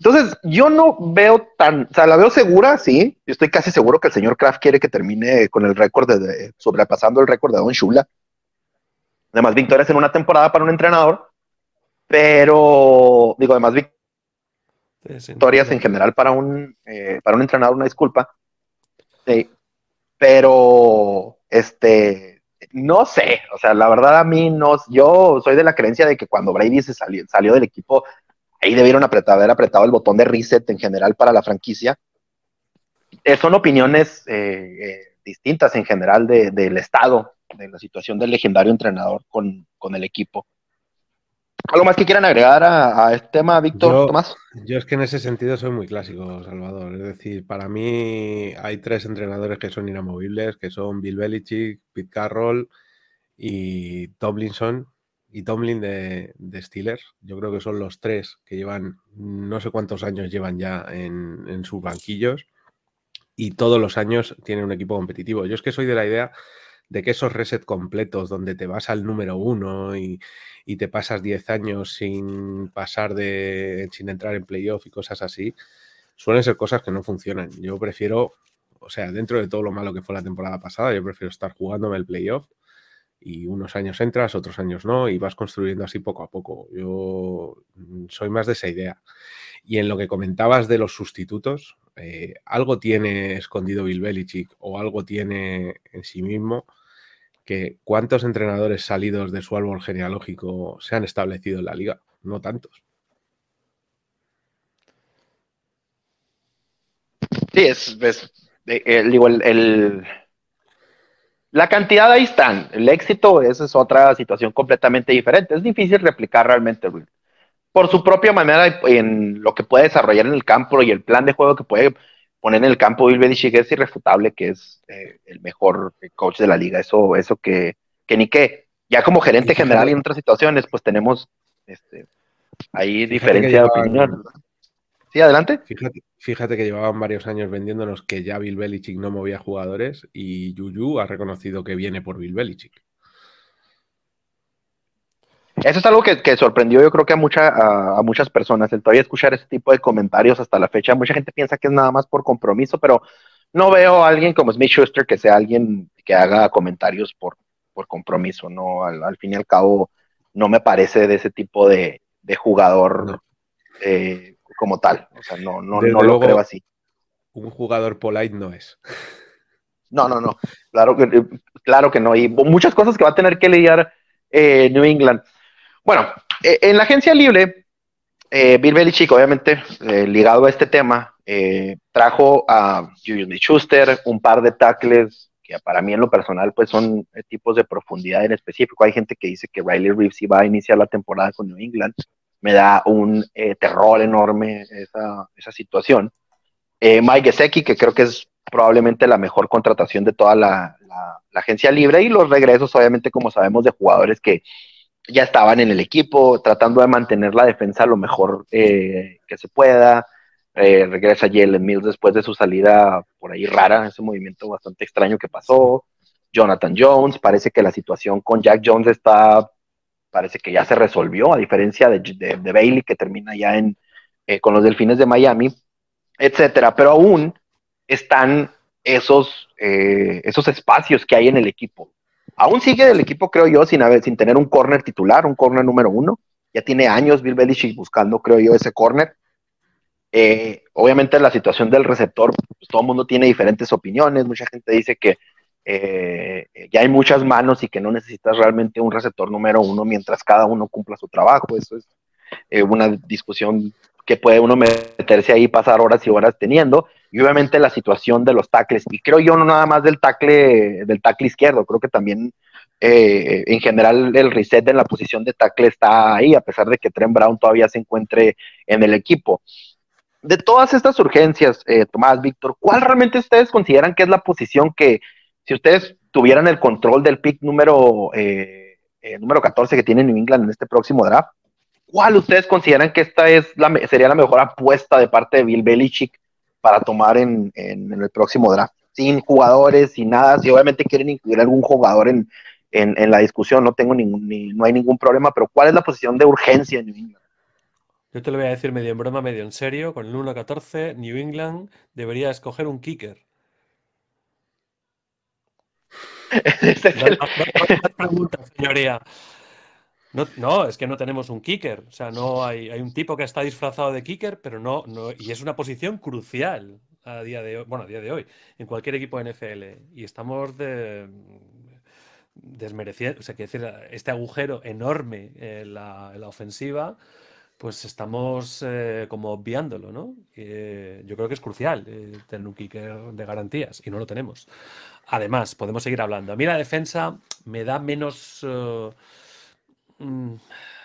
Entonces, yo no veo tan, o sea, la veo segura, sí. Yo estoy casi seguro que el señor Kraft quiere que termine con el récord de, sobrepasando el récord de Don Shula. Además, victorias en una temporada para un entrenador, pero, digo, además, victorias en general para un, eh, para un entrenador, una disculpa. Sí, pero este, no sé, o sea, la verdad a mí no, yo soy de la creencia de que cuando Brady se salió, salió del equipo, ahí debieron apretar, haber apretado el botón de reset en general para la franquicia. Eh, son opiniones eh, eh, distintas en general del estado, de la situación del legendario entrenador con, con el equipo. ¿Algo más que quieran agregar a, este tema, Víctor, Tomás? Yo es que en ese sentido soy muy clásico, Salvador. Es decir, para mí hay tres entrenadores que son inamovibles, que son Bill Belichick, Pete Carroll y Tomlinson y Tomlin de, Steelers. Yo creo que son los tres que llevan, no sé cuántos años llevan ya en, en sus banquillos y todos los años tienen un equipo competitivo. Yo es que soy de la idea de que esos reset completos donde te vas al número uno y, te pasas 10 años sin pasar de, sin entrar en playoff y cosas así, suelen ser cosas que no funcionan. Yo prefiero, o sea, dentro de todo lo malo que fue la temporada pasada, yo prefiero estar jugándome el playoff y unos años entras, otros años no, y vas construyendo así poco a poco. Yo mm, soy más de esa idea. Y en lo que comentabas de los sustitutos, eh, algo tiene escondido Bill Belichick o algo tiene en sí mismo que cuántos entrenadores salidos de su árbol genealógico se han establecido en la liga. No tantos. Sí, es, el, la cantidad ahí están. El éxito, esa es otra situación completamente diferente. Es difícil replicar realmente, por su propia manera en lo que puede desarrollar en el campo y el plan de juego que puede poner en el campo Bill Belichick es irrefutable que es eh, el mejor coach de la liga. Eso, eso que, que ni qué. Ya como gerente general en otras situaciones, pues tenemos este, ahí diferencia de opinión. Sí, adelante. Fíjate, que llevaban varios años vendiéndonos que ya Bill Belichick no movía jugadores y Yuyu ha reconocido que viene por Bill Belichick. Eso es algo que, sorprendió yo creo que a, mucha, a, muchas personas, el todavía escuchar ese tipo de comentarios hasta la fecha. Mucha gente piensa que es nada más por compromiso, pero no veo a alguien como Smith Schuster que sea alguien que haga comentarios por, por compromiso, ¿no? Al, fin y al cabo, no me parece de ese tipo de, jugador eh, como tal. O sea, no, no, no lo creo así. Un jugador polite no es. No, no, no. Claro que, claro que no. Y muchas cosas que va a tener que lidiar eh, New England. Bueno, eh, en la agencia libre, eh, Bill Belichick, obviamente, eh, ligado a este tema, trajo a Julius Schuster, un par de tackles que para mí en lo personal pues son tipos de profundidad en específico. Hay gente que dice que Riley Reeves iba a iniciar la temporada con New England. Me da un terror enorme esa, esa situación. Mike Gesecki, que creo que es probablemente la mejor contratación de toda la agencia libre y los regresos, obviamente, como sabemos, de jugadores que ya estaban en el equipo, tratando de mantener la defensa lo mejor eh, que se pueda. Eh, regresa Jalen Mills después de su salida por ahí rara, ese movimiento bastante extraño que pasó. Jonathan Jones, parece que la situación con Jack Jones está, parece que ya se resolvió, a diferencia de, Bailey que termina ya en, eh, con los Delfines de Miami, etcétera. Pero aún están esos, esos espacios que hay en el equipo. Aún sigue el equipo, creo yo, sin, haber, sin tener un corner titular, un corner número uno. Ya tiene años Bill Belichick buscando, creo yo, ese corner. Eh, obviamente la situación del receptor, pues, todo el mundo tiene diferentes opiniones. Mucha gente dice que eh, ya hay muchas manos y que no necesitas realmente un receptor número uno mientras cada uno cumpla su trabajo. Eso es eh, una discusión que puede uno meterse ahí pasar horas y horas teniendo y obviamente la situación de los tackles. Y creo yo no nada más del tackle, del tackle izquierdo, creo que también eh, en general el reset en la posición de tackle está ahí, a pesar de que Trent Brown todavía se encuentre en el equipo. De todas estas urgencias, eh, Tomás, Víctor, ¿cuál realmente ustedes consideran que es la posición que, si ustedes tuvieran el control del pick número, eh, número 14 que tiene New England en este próximo draft, ¿cuál ustedes consideran que esta es la, sería la mejor apuesta de parte de Bill Belichick para tomar en, el próximo draft. Sin jugadores, sin nada. Si obviamente quieren incluir algún jugador en, la discusión, no tengo ningún, no hay ningún problema, pero ¿cuál es la posición de urgencia en New England? Yo te lo voy a decir medio en broma, medio en serio. Con el 1-14, New England debería escoger un kicker. pregunta, señoría. No, es que no tenemos un kicker. O sea, no hay, un tipo que está disfrazado de kicker, pero no, no, y es una posición crucial a día de hoy, bueno, a día de hoy, en cualquier equipo de NFL. Y estamos de, desmereciendo, o sea, decir, este agujero enorme en la, ofensiva, pues estamos eh, como obviándolo, ¿no? Eh, yo creo que es crucial eh, tener un kicker de garantías y no lo tenemos. Además, podemos seguir hablando. A mí la defensa me da menos Mm,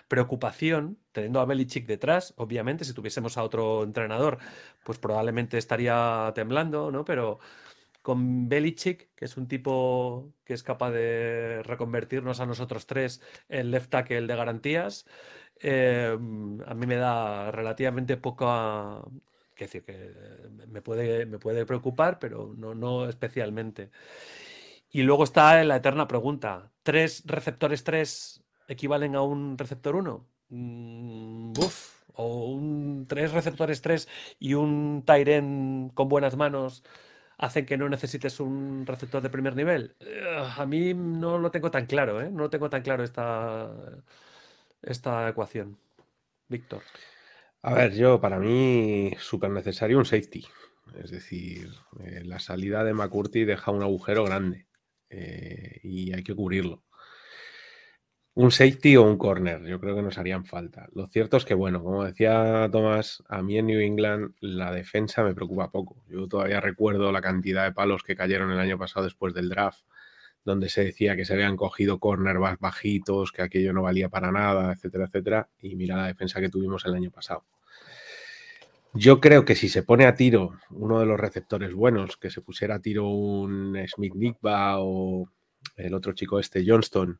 preocupación, teniendo a Belichick detrás, obviamente, si tuviésemos a otro entrenador, pues probablemente estaría temblando, ¿no? Pero con Belichick, que es un tipo que es capaz de reconvertirnos a nosotros tres en left tackle de garantías, eh, a mí me da relativamente poca... Decir, que me puede, me puede preocupar, pero no, no especialmente. Y luego está la eterna pregunta: ¿tres receptores tres equivalen a un receptor 1? Mm, o un tres receptores 3 y un Tyren con buenas manos hacen que no necesites un receptor de primer nivel. A mí no lo tengo tan claro, ¿eh? No lo tengo tan claro esta, esta ecuación. Víctor. A ver, yo para mí súper necesario un safety. Es decir, eh, la salida de McCurty deja un agujero grande eh, y hay que cubrirlo. Un safety o un corner, yo creo que nos harían falta. Lo cierto es que, bueno, como decía Tomás, a mí en New England la defensa me preocupa poco. Yo todavía recuerdo la cantidad de palos que cayeron el año pasado después del draft, donde se decía que se habían cogido cornerbacks bajitos, que aquello no valía para nada, etcétera, etcétera. Y mira la defensa que tuvimos el año pasado. Yo creo que si se pone a tiro uno de los receptores buenos, que se pusiera a tiro un Smith Nickba o el otro chico este, Johnston,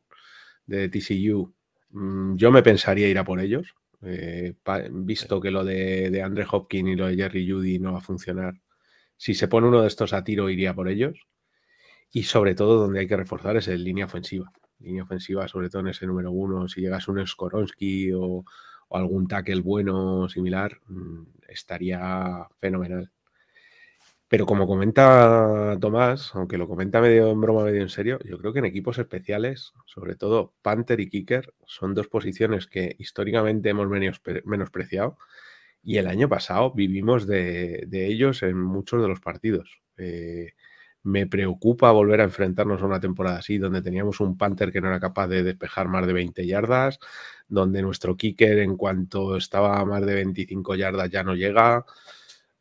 de TCU, mm, yo me pensaría ir a por ellos, eh, visto que lo de, de, Andre Hopkins y lo de Jerry Judy no va a funcionar. Si se pone uno de estos a tiro, iría por ellos. Y sobre todo, donde hay que reforzar es en línea ofensiva. Línea ofensiva, sobre todo en ese número uno, si llegas un Skoronsky o, o algún tackle bueno similar, mm, estaría fenomenal. Pero como comenta Tomás, aunque lo comenta medio en broma, medio en serio, yo creo que en equipos especiales, sobre todo Panther y Kicker, son dos posiciones que históricamente hemos menospreciado y el año pasado vivimos de, ellos en muchos de los partidos. Eh, me preocupa volver a enfrentarnos a una temporada así, donde teníamos un Panther que no era capaz de despejar más de 20 yardas, donde nuestro kicker en cuanto estaba a más de 25 yardas ya no llega.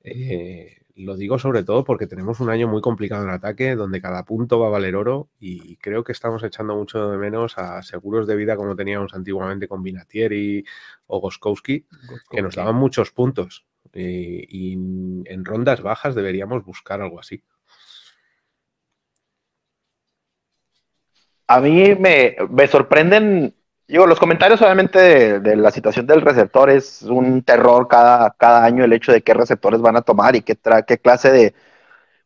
Eh, lo digo sobre todo porque tenemos un año muy complicado en ataque, donde cada punto va a valer oro y creo que estamos echando mucho de menos a seguros de vida como teníamos antiguamente con Binatieri o Goskowski, que nos daban muchos puntos. Eh, y en rondas bajas deberíamos buscar algo así. A mí me, me sorprenden Digo, los comentarios obviamente de, la situación del receptor es un terror cada, cada año el hecho de qué receptores van a tomar y qué, qué clase de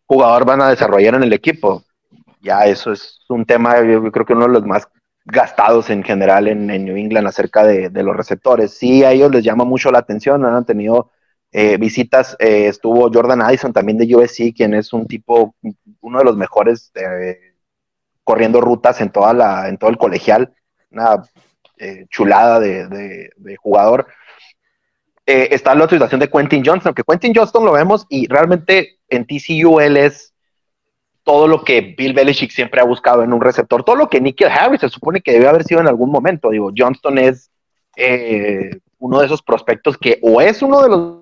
jugador van a desarrollar en el equipo. Ya eso es un tema, yo creo que uno de los más gastados en general en, New England acerca de, los receptores. Sí, a ellos les llama mucho la atención, han tenido eh, visitas, eh, estuvo Jordan Addison también de USC, quien es un tipo, uno de los mejores eh, corriendo rutas en, toda la, en todo el colegial. Una eh, chulada de, jugador. Eh, está la situación de Quentin Johnston, que Quentin Johnston lo vemos y realmente en TCU él es todo lo que Bill Belichick siempre ha buscado en un receptor, todo lo que Nikhil Harris se supone que debe haber sido en algún momento. Digo, Johnston es eh, uno de esos prospectos que o es uno de los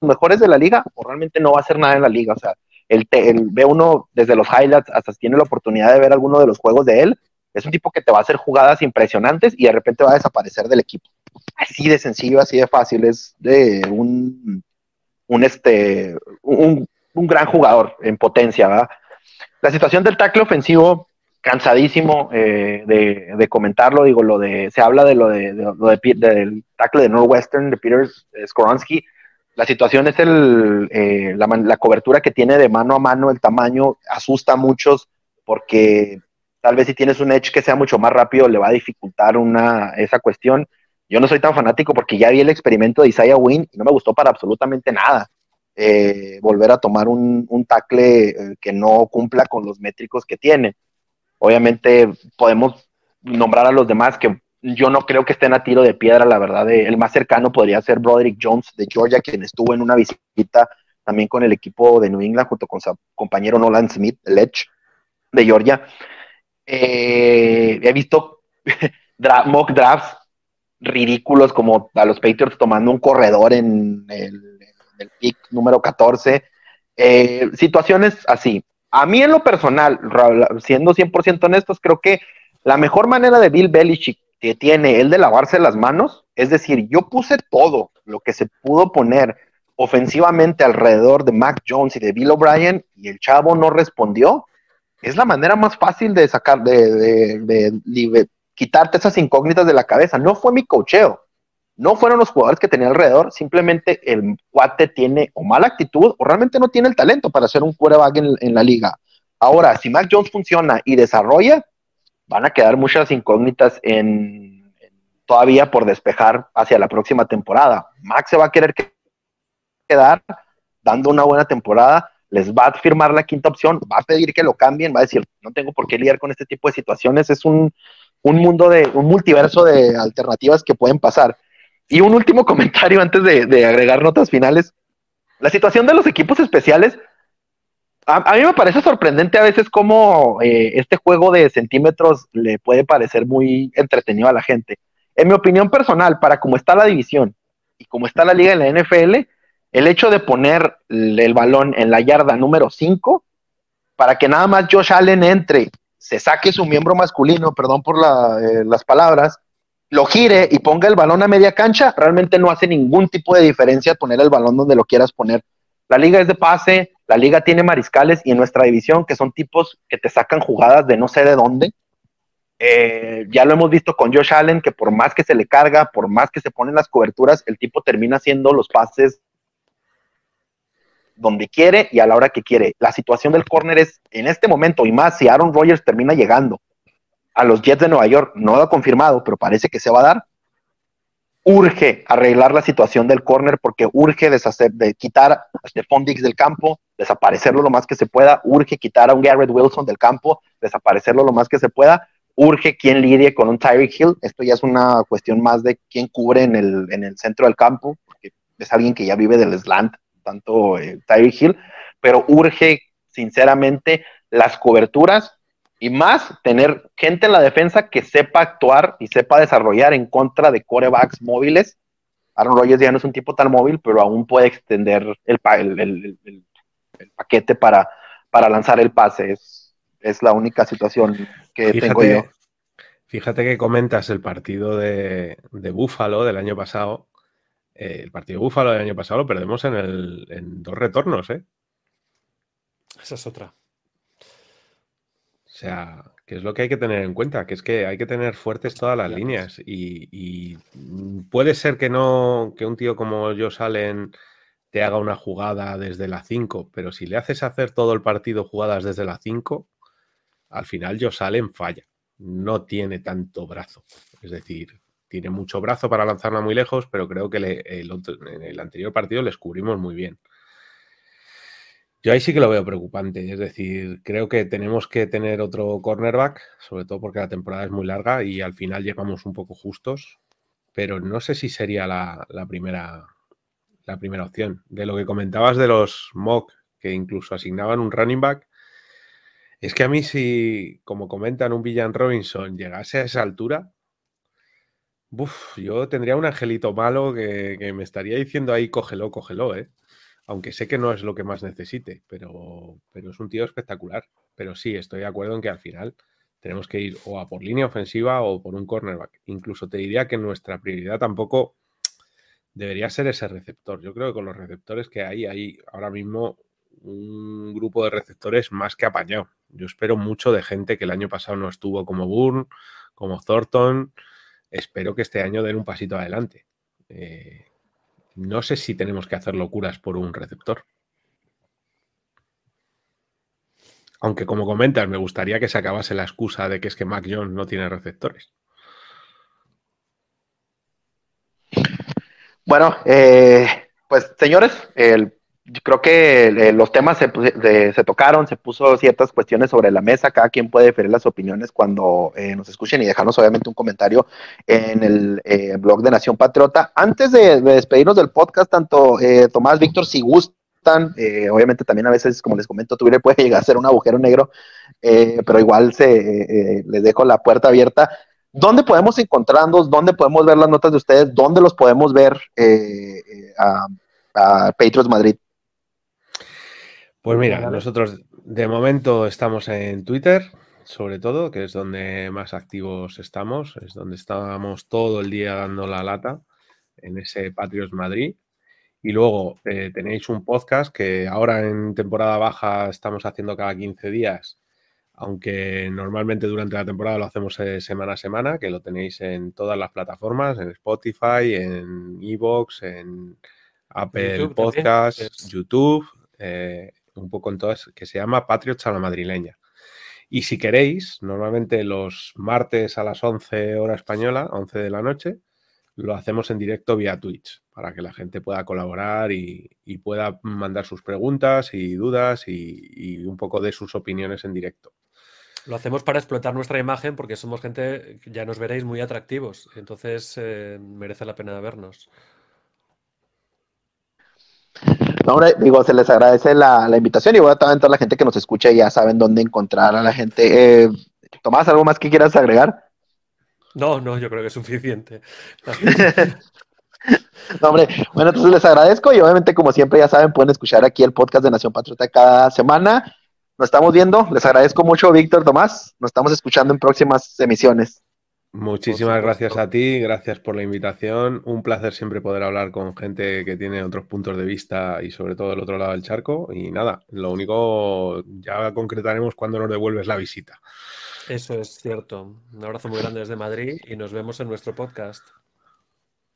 mejores de la liga o realmente no va a hacer nada en la liga. O sea, el ve uno desde los highlights hasta tiene la oportunidad de ver alguno de los juegos de él es un tipo que te va a hacer jugadas impresionantes y de repente va a desaparecer del equipo. Así de sencillo, así de fácil. Es de un, un, este, un, gran jugador en potencia. La situación del tackle ofensivo, cansadísimo eh, de, comentarlo. Digo, lo de, se habla de lo, de, de, del tackle de Northwestern, de Peter Skoronsky. La situación es el, eh, la, la cobertura que tiene de mano a mano, el tamaño asusta a muchos porque Tal vez si tienes un edge que sea mucho más rápido, le va a dificultar una, esa cuestión. Yo no soy tan fanático porque ya vi el experimento de Isaiah Wynn y no me gustó para absolutamente nada. Eh, volver a tomar un, un tackle eh, que no cumpla con los métricos que tiene. Obviamente podemos nombrar a los demás que yo no creo que estén a tiro de piedra, la verdad. el más cercano podría ser Broderick Jones de Georgia, quien estuvo en una visita también con el equipo de New England junto con su compañero Nolan Smith, Lech, de Georgia. Eh, he visto mock drafts ridículos como a los Patriots tomando un corredor en el, pick número 14. Eh, situaciones así. A mí en lo personal, siendo 100% honestos, creo que la mejor manera de Bill Belichick que tiene el de lavarse las manos, es decir, yo puse todo lo que se pudo poner ofensivamente alrededor de Mac Jones y de Bill O'Brien y el chavo no respondió, es la manera más fácil de sacar, de, quitarte esas incógnitas de la cabeza. No fue mi cocheo, no fueron los jugadores que tenía alrededor, simplemente el cuate tiene o mala actitud o realmente no tiene el talento para ser un quarterback en, en la liga. Ahora, si Mac Jones funciona y desarrolla, van a quedar muchas incógnitas todavía por despejar hacia la próxima temporada. Max se va a querer quedar dando una buena temporada, les va a firmar la quinta opción, va a pedir que lo cambien, va a decir, no tengo por qué lidiar con este tipo de situaciones, es un, mundo de, un multiverso de alternativas que pueden pasar. Y un último comentario antes de, agregar notas finales. La situación de los equipos especiales, a, mí me parece sorprendente a veces cómo eh, este juego de centímetros le puede parecer muy entretenido a la gente. En mi opinión personal, para cómo está la división y cómo está la liga en la NFL, el hecho de poner el balón en la yarda número 5 para que nada más Josh Allen entre, se saque su miembro masculino, perdón por eh, las palabras, lo gire y ponga el balón a media cancha, realmente no hace ningún tipo de diferencia poner el balón donde lo quieras poner. La liga es de pase, la liga tiene mariscales y en nuestra división, que son tipos que te sacan jugadas de no sé de dónde, eh, ya lo hemos visto con Josh Allen, que por más que se le carga, por más que se ponen las coberturas, el tipo termina haciendo los pases donde quiere y a la hora que quiere. La situación del corner es en este momento, y más si Aaron Rodgers termina llegando a los Jets de Nueva York, no lo ha confirmado, pero parece que se va a dar. Urge arreglar la situación del corner porque urge deshacer, de quitar a Stephon Diggs del campo, desaparecerlo lo más que se pueda. Urge quitar a un Garrett Wilson del campo, desaparecerlo lo más que se pueda. Urge quien lidie con un Tyreek Hill. Esto ya es una cuestión más de quién cubre en el, en el centro del campo, porque es alguien que ya vive del slant tanto eh, Tyreek Hill, pero urge sinceramente las coberturas y más tener gente en la defensa que sepa actuar y sepa desarrollar en contra de corebacks móviles. Aaron Rodgers ya no es un tipo tan móvil, pero aún puede extender el, paquete para, para lanzar el pase. Es, es la única situación que tengo yo. Fíjate que comentas el partido de, de Búfalo del año pasado eh, el partido Búfalo del año pasado lo perdemos en, el, en dos retornos, ¿eh? Esa es otra. O sea, que es lo que hay que tener en cuenta, que es que hay que tener fuertes todas las líneas y, puede ser que no, que un tío como yo Salen te haga una jugada desde la 5, pero si le haces hacer todo el partido jugadas desde la 5, al final yo Salen falla, no tiene tanto brazo. Es decir, tiene mucho brazo para lanzarla muy lejos, pero creo que en el anterior partido les cubrimos muy bien. Yo ahí sí que lo veo preocupante, es decir, creo que tenemos que tener otro cornerback, sobre todo porque la temporada es muy larga y al final llegamos un poco justos, pero no sé si sería la, primera, la primera opción. De lo que comentabas de los mock, que incluso asignaban un running back, es que a mí si, como comentan, un Villan Robinson llegase a esa altura, Yo tendría un angelito malo que, me estaría diciendo ahí, cógelo, cógelo, ¿eh? Aunque sé que no es lo que más necesite, pero, pero es un tío espectacular. Pero sí, estoy de acuerdo en que al final tenemos que ir o a por línea ofensiva o por un cornerback. Incluso te diría que nuestra prioridad tampoco debería ser ese receptor. Yo creo que con los receptores que hay, hay ahora mismo un grupo de receptores más que apañado. Yo espero mucho de gente que el año pasado no estuvo como Bourne, como Thornton espero que este año den un pasito adelante. Eh, no sé si tenemos que hacer locuras por un receptor. Aunque como comentas, me gustaría que se acabase la excusa de que es que Mac Jones no tiene receptores. Bueno, eh, pues señores, el creo que eh, los temas se, tocaron, se puso ciertas cuestiones sobre la mesa, cada quien puede diferir las opiniones cuando eh, nos escuchen y dejarnos obviamente un comentario en el eh, blog de Nación Patriota. Antes de, despedirnos del podcast, tanto Tomás, Víctor, si gustan, obviamente también a veces, como les comento, Twitter puede llegar a ser un agujero negro, pero igual se, les dejo la puerta abierta. ¿Dónde podemos encontrarnos? ¿Dónde podemos ver las notas de ustedes? ¿Dónde los podemos ver a, a Patriots Madrid? Pues mira, nosotros de momento estamos en Twitter sobre todo, que es donde más activos estamos, es donde estábamos todo el día dando la lata en ese Patrios Madrid. Y luego eh, tenéis un podcast que ahora en temporada baja estamos haciendo cada 15 días, aunque normalmente durante la temporada lo hacemos eh, semana a semana, que lo tenéis en todas las plataformas, en Spotify, en Evox, en Apple Podcasts, YouTube, eh, un poco en todas, que se llama Patriots a la madrileña. Y si queréis, normalmente los martes a las 11 hora española, 11 de la noche, lo hacemos en directo vía Twitch para que la gente pueda colaborar y, pueda mandar sus preguntas y dudas y, un poco de sus opiniones en directo. Lo hacemos para explotar nuestra imagen porque somos gente, ya nos veréis, muy atractivos. Entonces eh, merece la pena vernos. Hombre, digo, se les agradece la, invitación y voy a toda la gente que nos escucha y ya saben dónde encontrar a la gente. Eh, Tomás, ¿algo más que quieras agregar? No, no, yo creo que es suficiente. no, hombre, bueno, entonces les agradezco y obviamente, como siempre, ya saben, pueden escuchar aquí el podcast de Nación Patriota cada semana. Nos estamos viendo. Les agradezco mucho, Víctor, Tomás. Nos estamos escuchando en próximas emisiones. Muchísimas gracias a ti, gracias por la invitación. Un placer siempre poder hablar con gente que tiene otros puntos de vista y sobre todo del otro lado del charco. Y nada, lo único ya concretaremos cuando nos devuelves la visita. Eso es cierto. Un abrazo muy grande desde Madrid y nos vemos en nuestro podcast.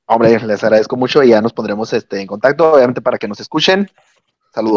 Hombre, les agradezco mucho y ya nos pondremos este, en contacto, obviamente para que nos escuchen. Saludos.